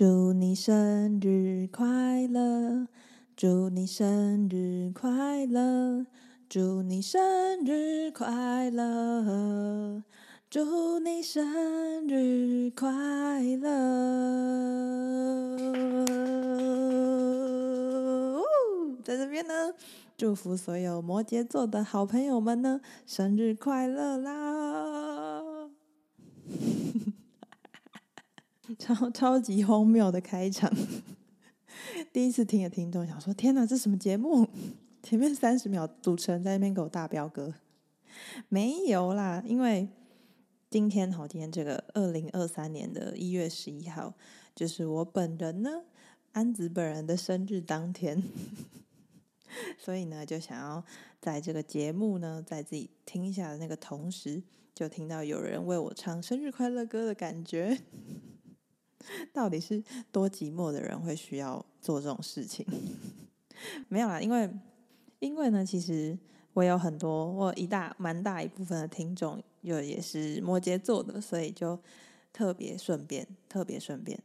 祝你生日快乐，祝你生日快乐，祝你生日快乐，祝你生日快乐。在这边呢，祝福所有摩羯座的好朋友们呢，生日快乐啦！超超级荒谬的开场，第一次听的听众想说：“天哪，这什么节目？”前面三十秒主持人在那边给我大飙歌，没有啦，因为今天好，今天这个二零二三年的一月十一号，就是我本人呢，安子本人的生日当天，所以呢，就想要在这个节目呢，在自己听一下的那个同时，就听到有人为我唱生日快乐歌的感觉。到底是多寂寞的人会需要做这种事情？没有啦，因为因为呢，其实我有很多，我一大蛮大一部分的听众，又也是摩羯座的，所以就特别顺便，特别顺便，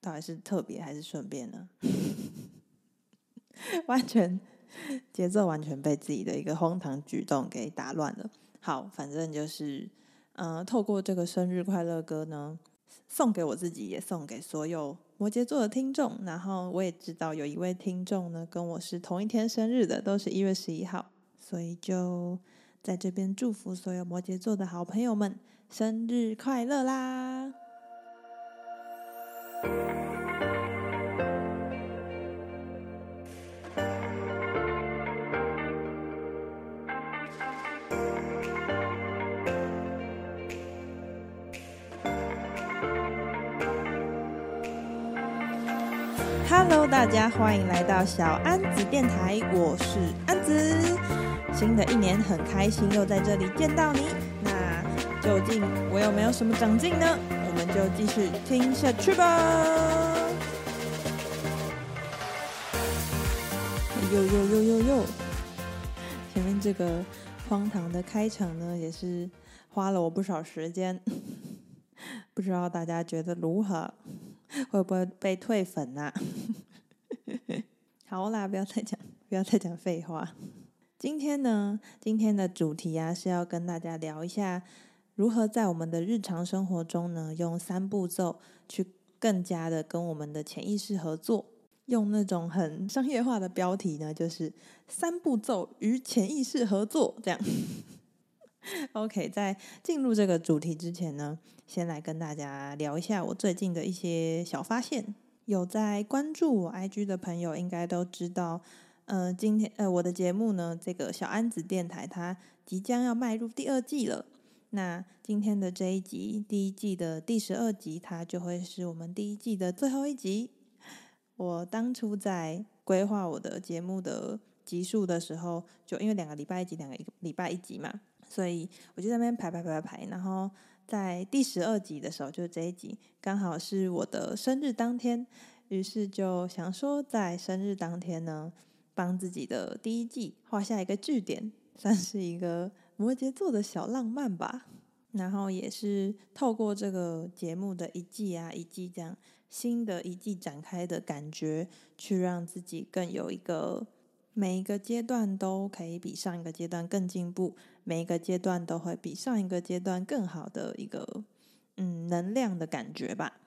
到底是特别还是顺便呢？完全节奏完全被自己的一个荒唐举动给打乱了。好，反正就是，嗯、透过这个生日快乐歌呢。送给我自己，也送给所有摩羯座的听众。然后我也知道有一位听众呢，跟我是同一天生日的，都是一月十一号，所以就在这边祝福所有摩羯座的好朋友们生日快乐啦！Hello，大家欢迎来到小安子电台，我是安子。新的一年很开心又在这里见到你。那究竟我有没有什么长进呢？我们就继续听下去吧。呦呦呦呦呦！前面这个荒唐的开场呢，也是花了我不少时间。不知道大家觉得如何？会不会被退粉呐、啊？好啦，不要再讲，不要再讲废话。今天呢，今天的主题啊是要跟大家聊一下，如何在我们的日常生活中呢，用三步骤去更加的跟我们的潜意识合作。用那种很商业化的标题呢，就是三步骤与潜意识合作，这样。OK，在进入这个主题之前呢，先来跟大家聊一下我最近的一些小发现。有在关注我 IG 的朋友应该都知道，呃，今天呃我的节目呢，这个小安子电台它即将要迈入第二季了。那今天的这一集，第一季的第十二集，它就会是我们第一季的最后一集。我当初在规划我的节目的集数的时候，就因为两个礼拜一集，两个礼拜一集嘛。所以我就在那边排排排排排，然后在第十二集的时候，就是这一集刚好是我的生日当天，于是就想说在生日当天呢，帮自己的第一季画下一个句点，算是一个摩羯座的小浪漫吧。然后也是透过这个节目的一季啊一季这样新的一季展开的感觉，去让自己更有一个。每一个阶段都可以比上一个阶段更进步，每一个阶段都会比上一个阶段更好的一个嗯能量的感觉吧。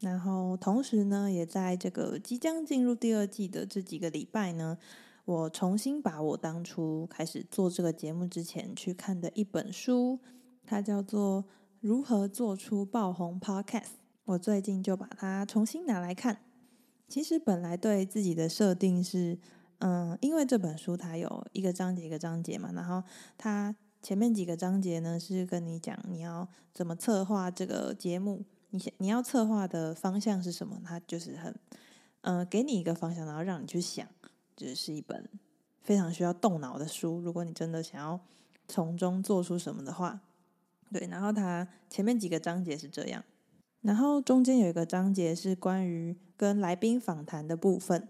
然后同时呢，也在这个即将进入第二季的这几个礼拜呢，我重新把我当初开始做这个节目之前去看的一本书，它叫做《如何做出爆红 Podcast》。我最近就把它重新拿来看。其实本来对自己的设定是。嗯，因为这本书它有一个章节一个章节嘛，然后它前面几个章节呢是跟你讲你要怎么策划这个节目，你你要策划的方向是什么？它就是很嗯，给你一个方向，然后让你去想，这是一本非常需要动脑的书。如果你真的想要从中做出什么的话，对。然后它前面几个章节是这样，然后中间有一个章节是关于跟来宾访谈的部分。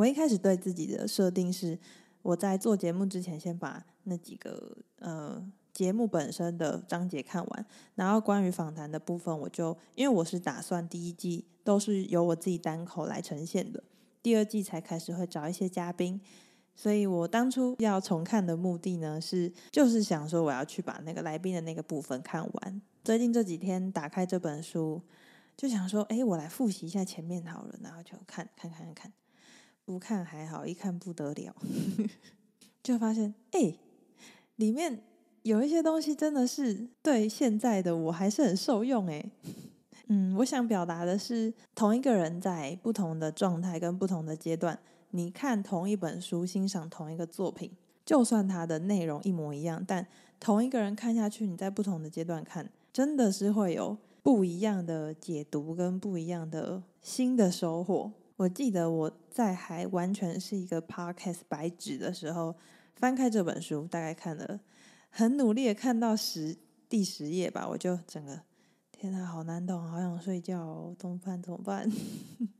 我一开始对自己的设定是，我在做节目之前，先把那几个呃节目本身的章节看完，然后关于访谈的部分，我就因为我是打算第一季都是由我自己单口来呈现的，第二季才开始会找一些嘉宾，所以我当初要重看的目的呢，是就是想说我要去把那个来宾的那个部分看完。最近这几天打开这本书，就想说，哎，我来复习一下前面好了，然后就看看看看，不看还好，一看不得了，就发现，哎，里面。有一些东西真的是对现在的我还是很受用诶。嗯，我想表达的是，同一个人在不同的状态跟不同的阶段，你看同一本书，欣赏同一个作品，就算它的内容一模一样，但同一个人看下去，你在不同的阶段看，真的是会有不一样的解读跟不一样的新的收获。我记得我在还完全是一个 podcast 白纸的时候，翻开这本书，大概看了。很努力的看到十第十页吧，我就整个天哪，好难懂，好想睡觉，怎么办？怎么办？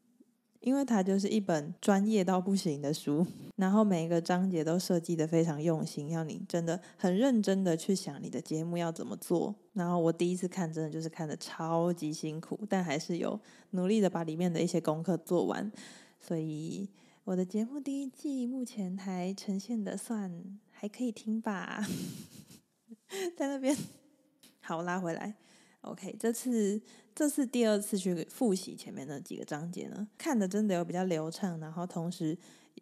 因为它就是一本专业到不行的书，然后每一个章节都设计的非常用心，要你真的很认真的去想你的节目要怎么做。然后我第一次看，真的就是看的超级辛苦，但还是有努力的把里面的一些功课做完。所以我的节目第一季目前还呈现的算还可以听吧。在那边，好，拉回来。OK，这次这次第二次去复习前面的几个章节呢，看的真的有比较流畅，然后同时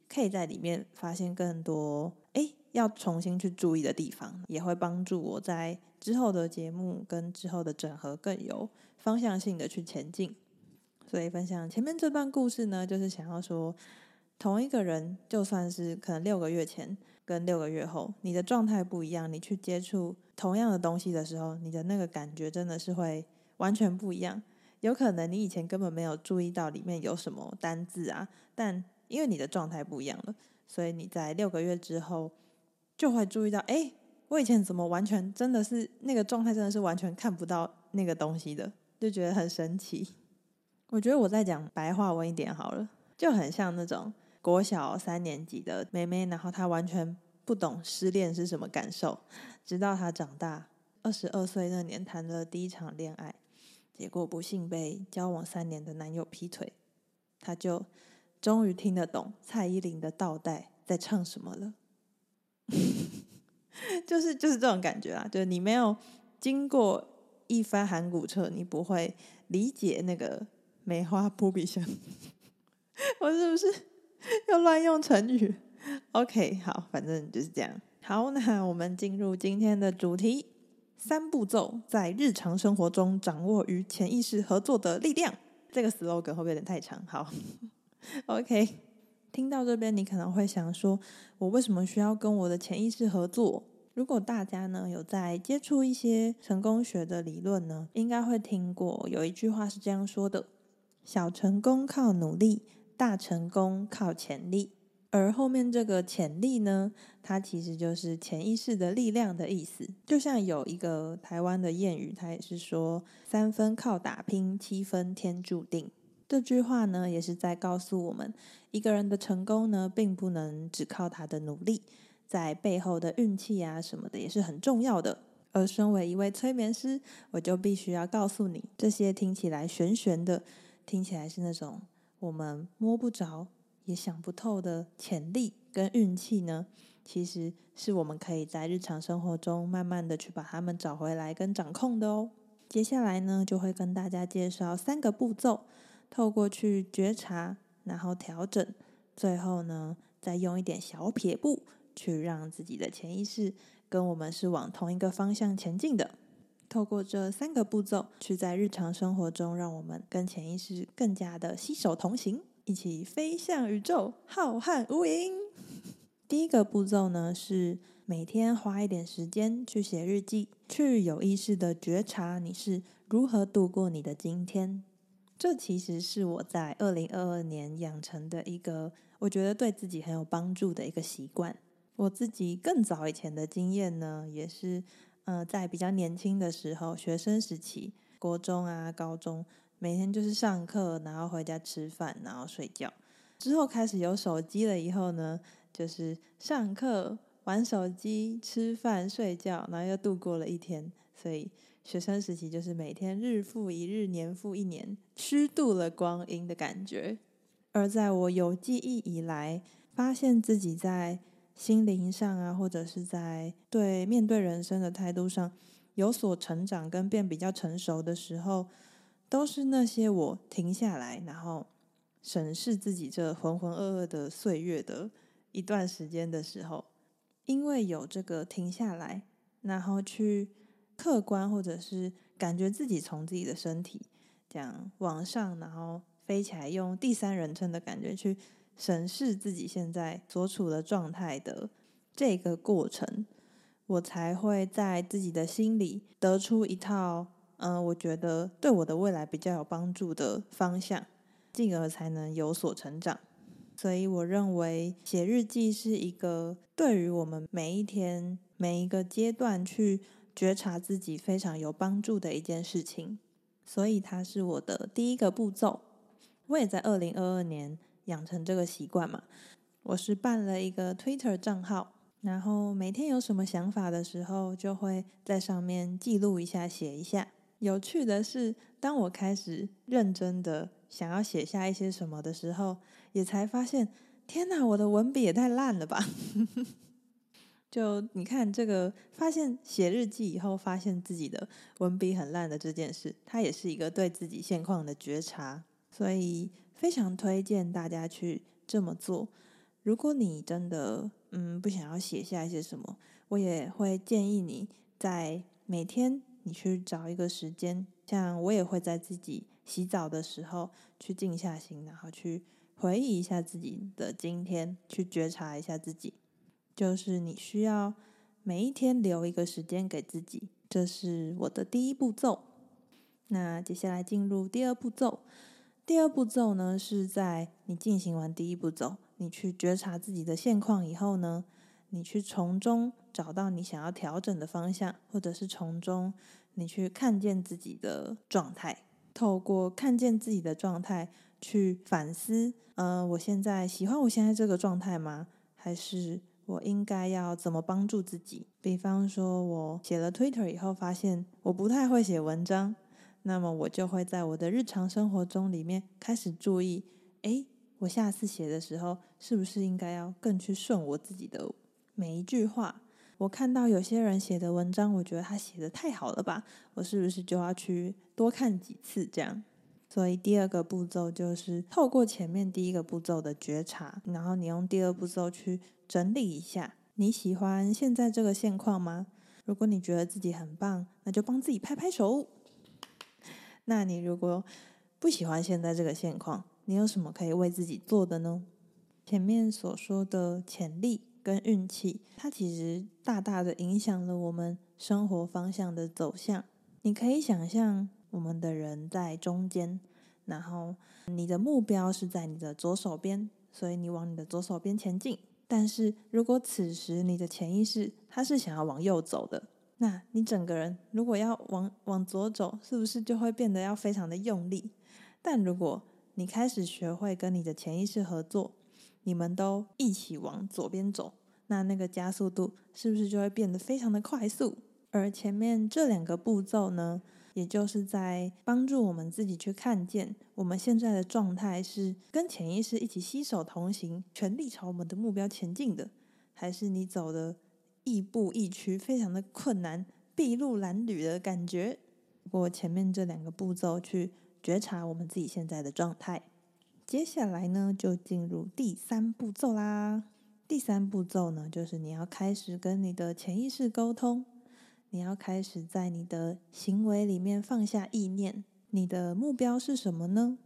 可以在里面发现更多诶要重新去注意的地方，也会帮助我在之后的节目跟之后的整合更有方向性的去前进。所以分享前面这段故事呢，就是想要说，同一个人就算是可能六个月前。跟六个月后，你的状态不一样，你去接触同样的东西的时候，你的那个感觉真的是会完全不一样。有可能你以前根本没有注意到里面有什么单字啊，但因为你的状态不一样了，所以你在六个月之后就会注意到，哎，我以前怎么完全真的是那个状态，真的是完全看不到那个东西的，就觉得很神奇。我觉得我再讲白话文一点好了，就很像那种。国小三年级的妹妹，然后她完全不懂失恋是什么感受，直到她长大，二十二岁那年谈了第一场恋爱，结果不幸被交往三年的男友劈腿，她就终于听得懂蔡依林的《倒带》在唱什么了，就是就是这种感觉啊，就是你没有经过一番寒骨彻，你不会理解那个梅花扑鼻香，我是不是？又乱用成语，OK，好，反正就是这样。好，那我们进入今天的主题：三步骤在日常生活中掌握与潜意识合作的力量。这个 slogan 会不会有点太长？好，OK。听到这边，你可能会想说：我为什么需要跟我的潜意识合作？如果大家呢有在接触一些成功学的理论呢，应该会听过有一句话是这样说的：小成功靠努力。大成功靠潜力，而后面这个潜力呢，它其实就是潜意识的力量的意思。就像有一个台湾的谚语，它也是说“三分靠打拼，七分天注定”。这句话呢，也是在告诉我们，一个人的成功呢，并不能只靠他的努力，在背后的运气啊什么的也是很重要的。而身为一位催眠师，我就必须要告诉你，这些听起来玄玄的，听起来是那种。我们摸不着也想不透的潜力跟运气呢，其实是我们可以在日常生活中慢慢的去把它们找回来跟掌控的哦。接下来呢，就会跟大家介绍三个步骤，透过去觉察，然后调整，最后呢，再用一点小撇步，去让自己的潜意识跟我们是往同一个方向前进的。透过这三个步骤，去在日常生活中，让我们跟潜意识更加的携手同行，一起飞向宇宙，浩瀚无垠。第一个步骤呢，是每天花一点时间去写日记，去有意识的觉察你是如何度过你的今天。这其实是我在二零二二年养成的一个，我觉得对自己很有帮助的一个习惯。我自己更早以前的经验呢，也是。呃，在比较年轻的时候，学生时期，国中啊、高中，每天就是上课，然后回家吃饭，然后睡觉。之后开始有手机了以后呢，就是上课、玩手机、吃饭、睡觉，然后又度过了一天。所以学生时期就是每天日复一日、年复一年，虚度了光阴的感觉。而在我有记忆以来，发现自己在心灵上啊，或者是在对面对人生的态度上有所成长跟变比较成熟的时候，都是那些我停下来，然后审视自己这浑浑噩噩的岁月的一段时间的时候。因为有这个停下来，然后去客观或者是感觉自己从自己的身体这样往上，然后飞起来，用第三人称的感觉去审视自己现在所处的状态的这个过程，我才会在自己的心里得出一套，嗯、我觉得对我的未来比较有帮助的方向，进而才能有所成长。所以，我认为写日记是一个对于我们每一天、每一个阶段去觉察自己非常有帮助的一件事情。所以，它是我的第一个步骤。我也在二零二二年养成这个习惯嘛。我是办了一个 Twitter 账号，然后每天有什么想法的时候，就会在上面记录一下、写一下。有趣的是，当我开始认真的想要写下一些什么的时候，也才发现，天哪，我的文笔也太烂了吧！就你看这个，发现写日记以后，发现自己的文笔很烂的这件事，它也是一个对自己现况的觉察，所以非常推荐大家去这么做。如果你真的嗯不想要写下一些什么，我也会建议你在每天。你去找一个时间，像我也会在自己洗澡的时候去静下心，然后去回忆一下自己的今天，去觉察一下自己。就是你需要每一天留一个时间给自己，这是我的第一步骤。那接下来进入第二步骤。第二步骤呢，是在你进行完第一步骤，你去觉察自己的现况以后呢，你去从中找到你想要调整的方向，或者是从中你去看见自己的状态，透过看见自己的状态去反思，呃，我现在喜欢我现在这个状态吗？还是我应该要怎么帮助自己？比方说，我写了 Twitter 以后，发现我不太会写文章，那么我就会在我的日常生活中里面开始注意，诶，我下次写的时候，是不是应该要更去顺我自己的？每一句话，我看到有些人写的文章，我觉得他写的太好了吧？我是不是就要去多看几次这样？所以第二个步骤就是透过前面第一个步骤的觉察，然后你用第二步骤去整理一下，你喜欢现在这个现况吗？如果你觉得自己很棒，那就帮自己拍拍手。那你如果不喜欢现在这个现况，你有什么可以为自己做的呢？前面所说的潜力。跟运气，它其实大大的影响了我们生活方向的走向。你可以想象，我们的人在中间，然后你的目标是在你的左手边，所以你往你的左手边前进。但是如果此时你的潜意识它是想要往右走的，那你整个人如果要往往左走，是不是就会变得要非常的用力？但如果你开始学会跟你的潜意识合作，你们都一起往左边走，那那个加速度是不是就会变得非常的快速？而前面这两个步骤呢，也就是在帮助我们自己去看见我们现在的状态是跟潜意识一起携手同行，全力朝我们的目标前进的，还是你走的亦步亦趋，非常的困难，筚路蓝缕的感觉？不过前面这两个步骤去觉察我们自己现在的状态。接下来呢，就进入第三步骤啦。第三步骤呢，就是你要开始跟你的潜意识沟通，你要开始在你的行为里面放下意念。你的目标是什么呢？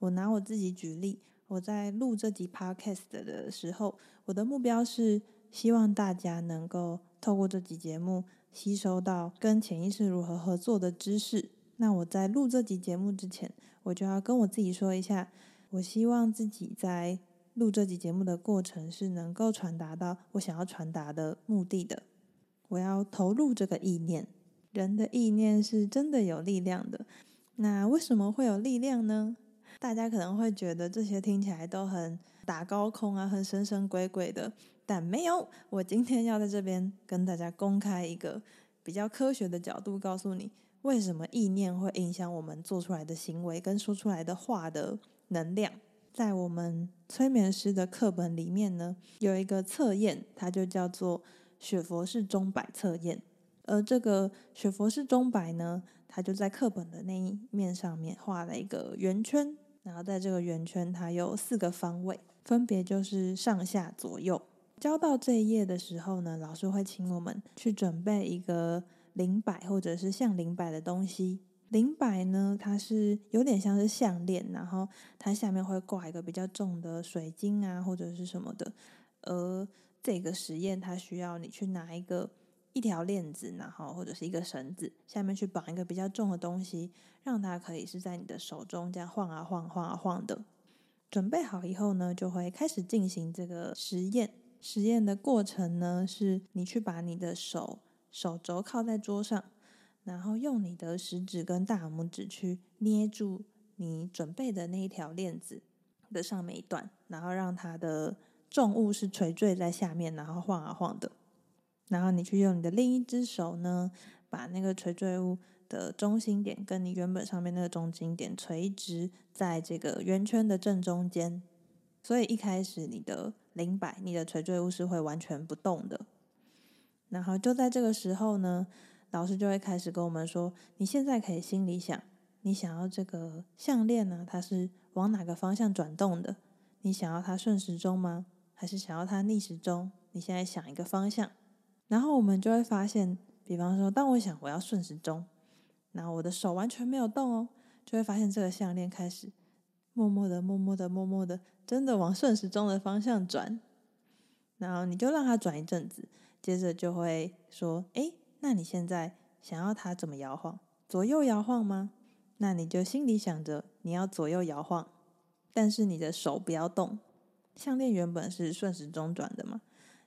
我拿我自己举例，我在录这集 Podcast 的时候，我的目标是希望大家能够透过这集节目吸收到跟潜意识如何合作的知识。那我在录这集节目之前，我就要跟我自己说一下。我希望自己在录这集节目的过程是能够传达到我想要传达的目的的。我要投入这个意念，人的意念是真的有力量的。那为什么会有力量呢？大家可能会觉得这些听起来都很打高空啊，很神神鬼鬼的。但没有。我今天要在这边跟大家公开一个比较科学的角度，告诉你为什么意念会影响我们做出来的行为跟说出来的话的能量。在我们催眠师的课本里面呢，有一个测验，它就叫做雪佛氏钟摆测验。而这个雪佛氏钟摆呢，它就在课本的那一面上面画了一个圆圈，然后在这个圆圈它有四个方位，分别就是上下左右。交到这一页的时候呢，老师会请我们去准备一个灵摆或者是像灵摆的东西。灵摆呢，它是有点像是项链，然后它下面会挂一个比较重的水晶啊或者是什么的。而这个实验它需要你去拿一个。一条链子，然后或者是一个绳子，下面去绑一个比较重的东西，让它可以是在你的手中这样晃啊晃、晃啊晃的。准备好以后呢，就会开始进行这个实验。实验的过程呢，是你去把你的手手肘靠在桌上，然后用你的食指跟大拇指去捏住你准备的那一条链子的上面一段，然后让它的重物是垂坠在下面，然后晃啊晃的。然后你去用你的另一只手呢，把那个垂坠物的中心点跟你原本上面那个中心点垂直在这个圆圈的正中间。所以一开始你的灵摆、你的垂坠物是会完全不动的。然后就在这个时候呢，老师就会开始跟我们说：你现在可以心里想，你想要这个项链呢，它是往哪个方向转动的？你想要它顺时钟吗？还是想要它逆时钟？你现在想一个方向。然后我们就会发现，比方说，当我想我要顺时钟，然后我的手完全没有动哦，就会发现这个项链开始默默的、默默的、默默的，真的往顺时钟的方向转。然后你就让它转一阵子，接着就会说：“诶，那你现在想要它怎么摇晃？左右摇晃吗？那你就心里想着你要左右摇晃，但是你的手不要动。项链原本是顺时钟转的嘛。”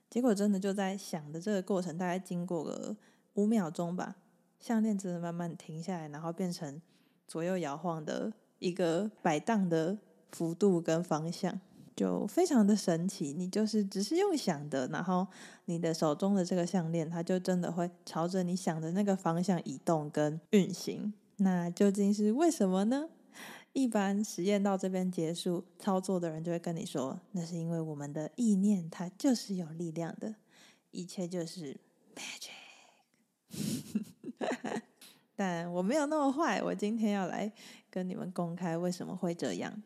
结果真的就在想的这个过程，大概经过个五秒钟吧，项链真的慢慢停下来，然后变成左右摇晃的一个摆荡的幅度跟方向，就非常的神奇。你就是只是用想的，然后你的手中的这个项链，它就真的会朝着你想的那个方向移动跟运行。那究竟是为什么呢？一般实验到这边结束，操作的人就会跟你说：“那是因为我们的意念它就是有力量的，一切就是 magic。”但我没有那么坏，我今天要来跟你们公开为什么会这样。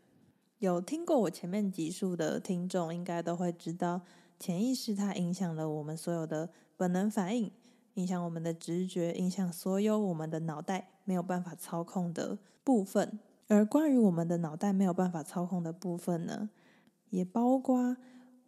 有听过我前面集数的听众，应该都会知道，潜意识它影响了我们所有的本能反应，影响我们的直觉，影响所有我们的脑袋没有办法操控的部分。而关于我们的脑袋没有办法操控的部分呢，也包括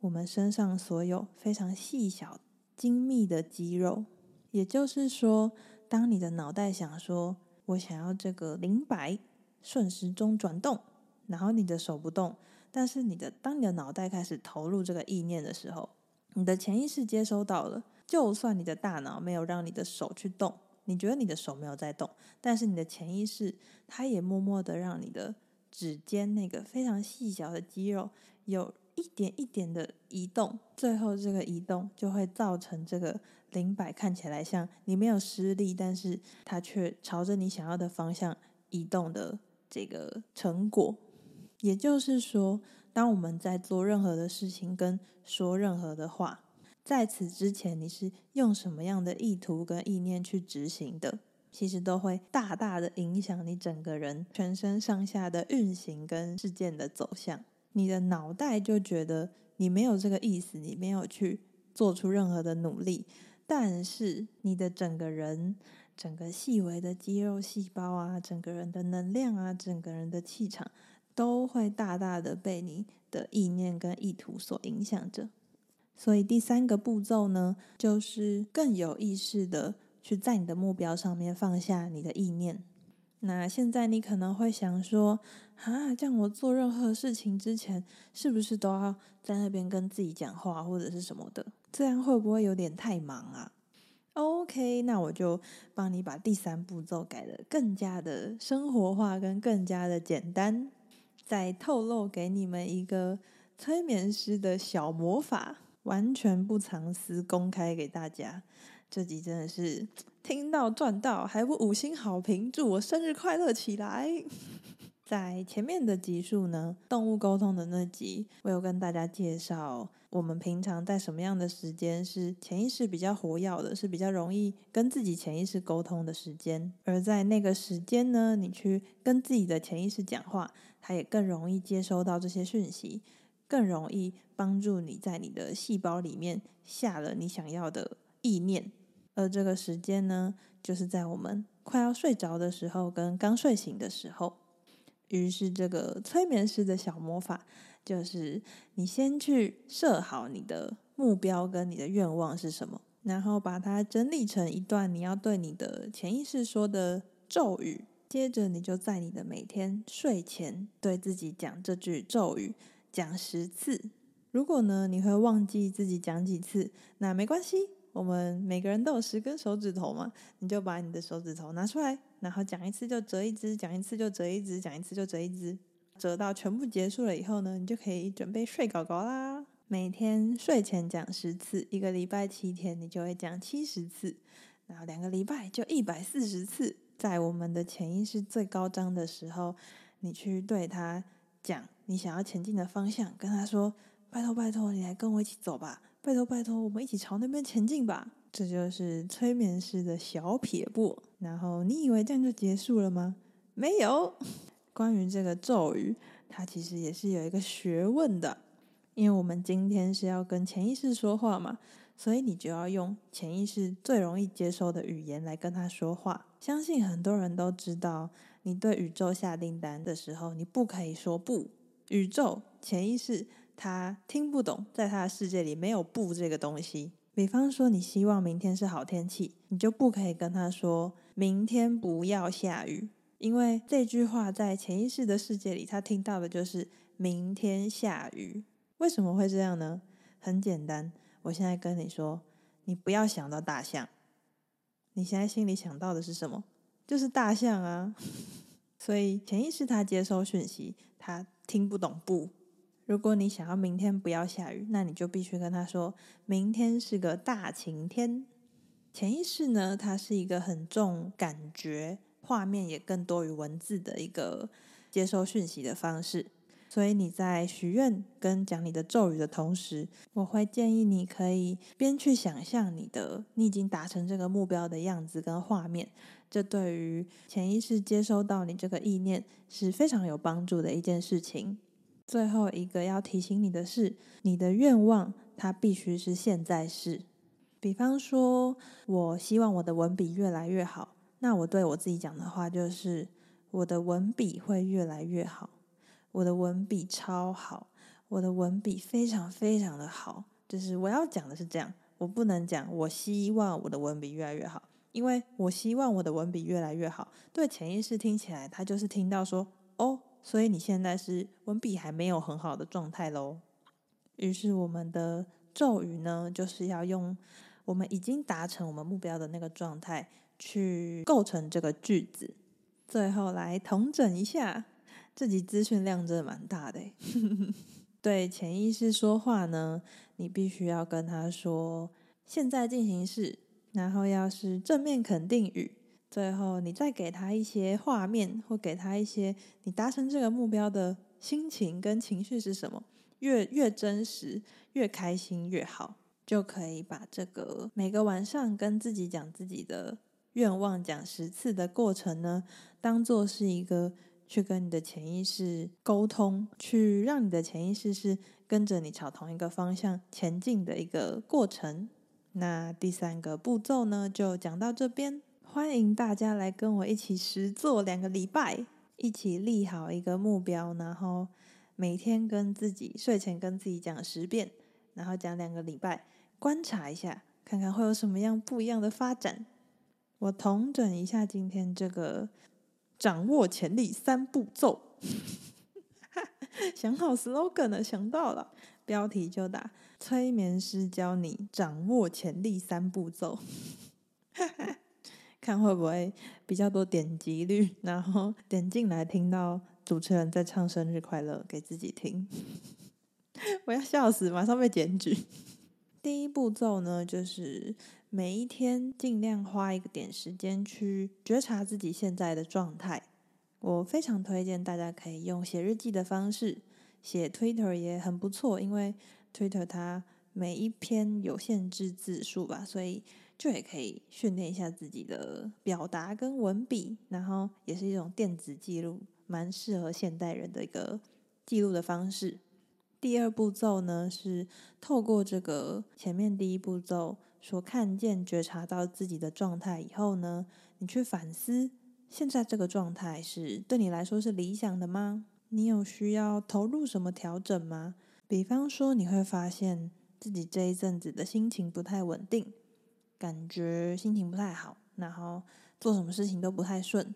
我们身上所有非常细小、精密的肌肉。也就是说，当你的脑袋想说“我想要这个灵摆顺时钟转动”，然后你的手不动，但是你的当你的脑袋开始投入这个意念的时候，你的潜意识接收到了，就算你的大脑没有让你的手去动。你觉得你的手没有在动，但是你的潜意识，它也默默的让你的指尖那个非常细小的肌肉有一点一点的移动，最后这个移动就会造成这个灵摆看起来像你没有施力，但是它却朝着你想要的方向移动的这个成果。也就是说，当我们在做任何的事情跟说任何的话。在此之前，你是用什么样的意图跟意念去执行的？其实都会大大的影响你整个人全身上下的运行跟事件的走向。你的脑袋就觉得你没有这个意思，你没有去做出任何的努力，但是你的整个人、整个细微的肌肉细胞啊，整个人的能量啊，整个人的气场，都会大大的被你的意念跟意图所影响着。所以第三个步骤呢，就是更有意识的去在你的目标上面放下你的意念。那现在你可能会想说，啊，这样我做任何事情之前，是不是都要在那边跟自己讲话或者是什么的？这样会不会有点太忙啊？OK，那我就帮你把第三步骤改得更加的生活化跟更加的简单，再透露给你们一个催眠师的小魔法。完全不藏私，公开给大家。这集真的是听到赚到，还不五星好评，祝我生日快乐起来！在前面的集数呢，动物沟通的那集，我有跟大家介绍，我们平常在什么样的时间是潜意识比较活跃的，是比较容易跟自己潜意识沟通的时间。而在那个时间呢，你去跟自己的潜意识讲话，它也更容易接收到这些讯息，更容易帮助你在你的细胞里面下了你想要的意念。而这个时间呢，就是在我们快要睡着的时候，跟刚睡醒的时候。于是，这个催眠师的小魔法就是：你先去设好你的目标跟你的愿望是什么，然后把它整理成一段你要对你的潜意识说的咒语。接着，你就在你的每天睡前对自己讲这句咒语，讲十次。如果呢，你会忘记自己讲几次，那没关系。我们每个人都有十根手指头嘛，你就把你的手指头拿出来，然后讲一次就折一只，讲一次就折一只，讲一次就折一只，折到全部结束了以后呢，你就可以准备睡狗狗啦。每天睡前讲十次，一个礼拜七天，你就会讲七十次，然后两个礼拜就一百四十次。在我们的潜意识最高张的时候，你去对他讲你想要前进的方向，跟他说：“拜托拜托，你来跟我一起走吧。”拜托拜托，我们一起朝那边前进吧！这就是催眠师的小撇步。然后你以为这样就结束了吗？没有。关于这个咒语，它其实也是有一个学问的。因为我们今天是要跟潜意识说话嘛，所以你就要用潜意识最容易接收的语言来跟他说话。相信很多人都知道，你对宇宙下订单的时候，你不可以说不。宇宙潜意识。他听不懂，在他的世界里没有“不”这个东西。比方说，你希望明天是好天气，你就不可以跟他说“明天不要下雨”，因为这句话在潜意识的世界里，他听到的就是“明天下雨”。为什么会这样呢？很简单，我现在跟你说，你不要想到大象，你现在心里想到的是什么？就是大象啊。所以潜意识他接收讯息，他听不懂“不”。如果你想要明天不要下雨，那你就必须跟他说，明天是个大晴天。潜意识呢，它是一个很重感觉、画面也更多于文字的一个接收讯息的方式。所以你在许愿跟讲你的咒语的同时，我会建议你可以边去想象你的你已经达成这个目标的样子跟画面，这对于潜意识接收到你这个意念是非常有帮助的一件事情。最后一个要提醒你的是，你的愿望它必须是现在式。比方说，我希望我的文笔越来越好，那我对我自己讲的话就是：我的文笔会越来越好，我的文笔超好，我的文笔非常非常的好。就是我要讲的是这样，我不能讲我希望我的文笔越来越好，因为我希望我的文笔越来越好，对潜意识听起来，他就是听到说哦。所以你现在是文笔还没有很好的状态喽。于是我们的咒语呢，就是要用我们已经达成我们目标的那个状态去构成这个句子。最后来统整一下，这集资讯量真的蛮大的。对潜意识说话呢，你必须要跟他说现在进行式，然后要是正面肯定语。最后，你再给他一些画面，或给他一些你达成这个目标的心情跟情绪是什么？越越真实，越开心越好，就可以把这个每个晚上跟自己讲自己的愿望讲十次的过程呢，当做是一个去跟你的潜意识沟通，去让你的潜意识是跟着你朝同一个方向前进的一个过程。那第三个步骤呢，就讲到这边。欢迎大家来跟我一起实做两个礼拜，一起立好一个目标，然后每天跟自己睡前跟自己讲十遍，然后讲两个礼拜，观察一下，看看会有什么样不一样的发展。我统整一下今天这个掌握潜力三步骤，想好 slogan 了，想到了，标题就打催眠师教你掌握潜力三步骤。看会不会比较多点击率，然后点进来听到主持人在唱生日快乐给自己听，我要笑死，马上被检举。第一步骤呢，就是每一天尽量花一个点时间去觉察自己现在的状态。我非常推荐大家可以用写日记的方式，写 Twitter 也很不错，因为 Twitter 它每一篇有限制字数吧，所以就也可以训练一下自己的表达跟文笔，然后也是一种电子记录，蛮适合现代人的一个记录的方式。第二步骤呢，是透过这个前面第一步骤所看见、觉察到自己的状态以后呢，你去反思，现在这个状态是对你来说是理想的吗？你有需要投入什么调整吗？比方说，你会发现自己这一阵子的心情不太稳定，感觉心情不太好，然后做什么事情都不太顺。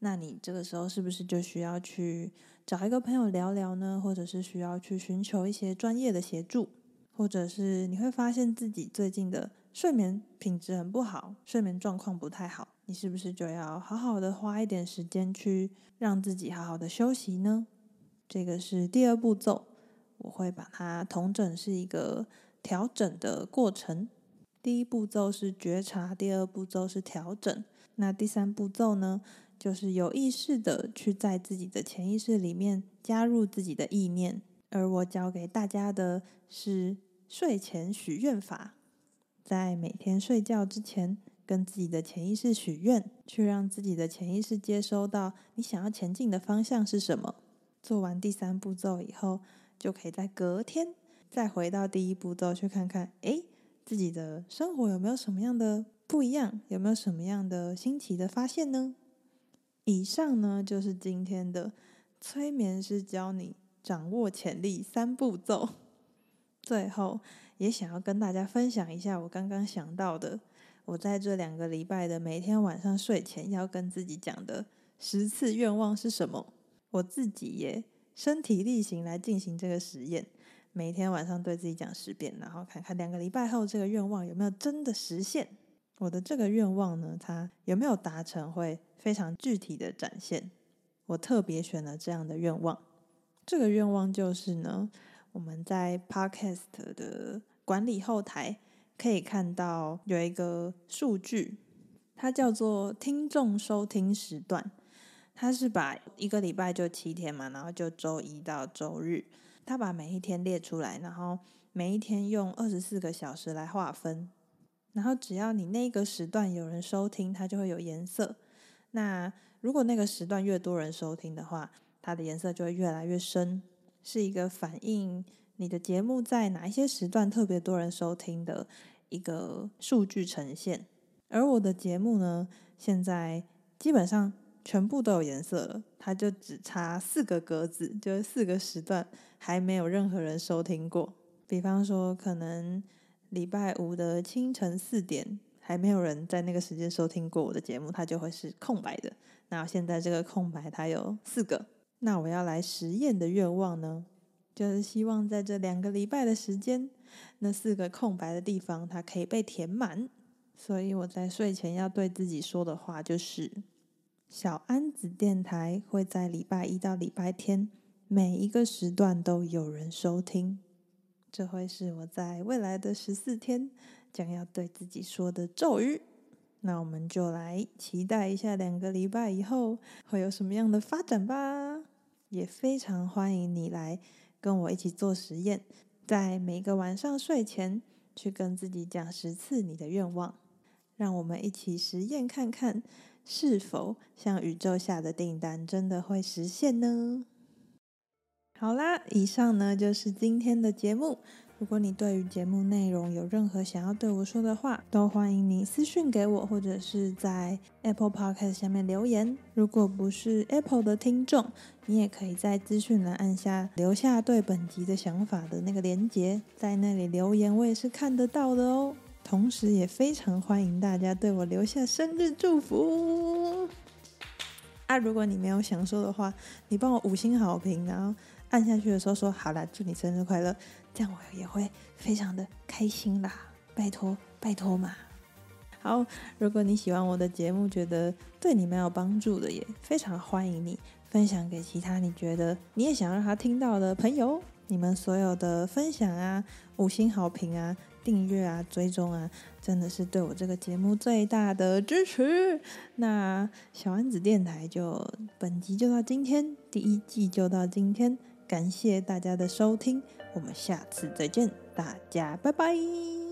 那你这个时候是不是就需要去找一个朋友聊聊呢？或者是需要去寻求一些专业的协助？或者是你会发现自己最近的睡眠品质很不好，睡眠状况不太好，你是不是就要好好的花一点时间去让自己好好的休息呢？这个是第二步骤，我会把它统整是一个调整的过程。第一步骤是觉察，第二步骤是调整，那第三步骤呢？就是有意识的去在自己的潜意识里面加入自己的意念，而我教给大家的是睡前许愿法，在每天睡觉之前跟自己的潜意识许愿，去让自己的潜意识接收到你想要前进的方向是什么。做完第三步骤以后，就可以在隔天再回到第一步骤去看看，诶，自己的生活有没有什么样的不一样，有没有什么样的新奇的发现呢？以上呢，就是今天的催眠师教你掌握潜力三步骤。最后，也想要跟大家分享一下我刚刚想到的，我在这两个礼拜的每天晚上睡前要跟自己讲的十次愿望是什么。我自己也身体力行来进行这个实验，每天晚上对自己讲十遍，然后看看两个礼拜后这个愿望有没有真的实现。我的这个愿望呢，它有没有达成会非常具体的展现，我特别选了这样的愿望。这个愿望就是呢，我们在 Podcast 的管理后台可以看到有一个数据，它叫做听众收听时段。它是把一个礼拜就七天嘛，然后就周一到周日，他把每一天列出来，然后每一天用二十四个小时来划分，然后只要你那个时段有人收听，它就会有颜色。那如果那个时段越多人收听的话，它的颜色就会越来越深，是一个反映你的节目在哪一些时段特别多人收听的一个数据呈现。而我的节目呢，现在基本上全部都有颜色了，它就只差四个格子，就是四个时段还没有任何人收听过。比方说，可能礼拜五的清晨四点。还没有人在那个时间收听过我的节目，它就会是空白的。那现在这个空白它有四个，那我要来实验的愿望呢，就是希望在这两个礼拜的时间，那四个空白的地方它可以被填满。所以我在睡前要对自己说的话就是：小安子电台会在礼拜一到礼拜天每一个时段都有人收听，这会是我在未来的十四天。将要对自己说的咒语，那我们就来期待一下两个礼拜以后会有什么样的发展吧。也非常欢迎你来跟我一起做实验，在每个晚上睡前去跟自己讲十次你的愿望，让我们一起实验看看，是否向宇宙下的订单真的会实现呢？好啦，以上呢就是今天的节目。如果你对于节目内容有任何想要对我说的话，都欢迎你私讯给我，或者是在 Apple Podcast 下面留言。如果不是 Apple 的听众，你也可以在资讯栏按下留下对本集的想法的那个连接，在那里留言，我也是看得到的哦。同时，也非常欢迎大家对我留下生日祝福。啊，如果你没有想说的话，你帮我五星好评，然后按下去的时候说“好啦，祝你生日快乐”。这样我也会非常的开心啦，拜托拜托嘛。好，如果你喜欢我的节目，觉得对你们有帮助的，也非常欢迎你分享给其他你觉得你也想让他听到的朋友。你们所有的分享啊、五星好评啊，订阅啊、追踪啊，真的是对我这个节目最大的支持。那小丸子电台就本集就到今天，第一季就到今天，感谢大家的收听，我们下次再见，大家拜拜。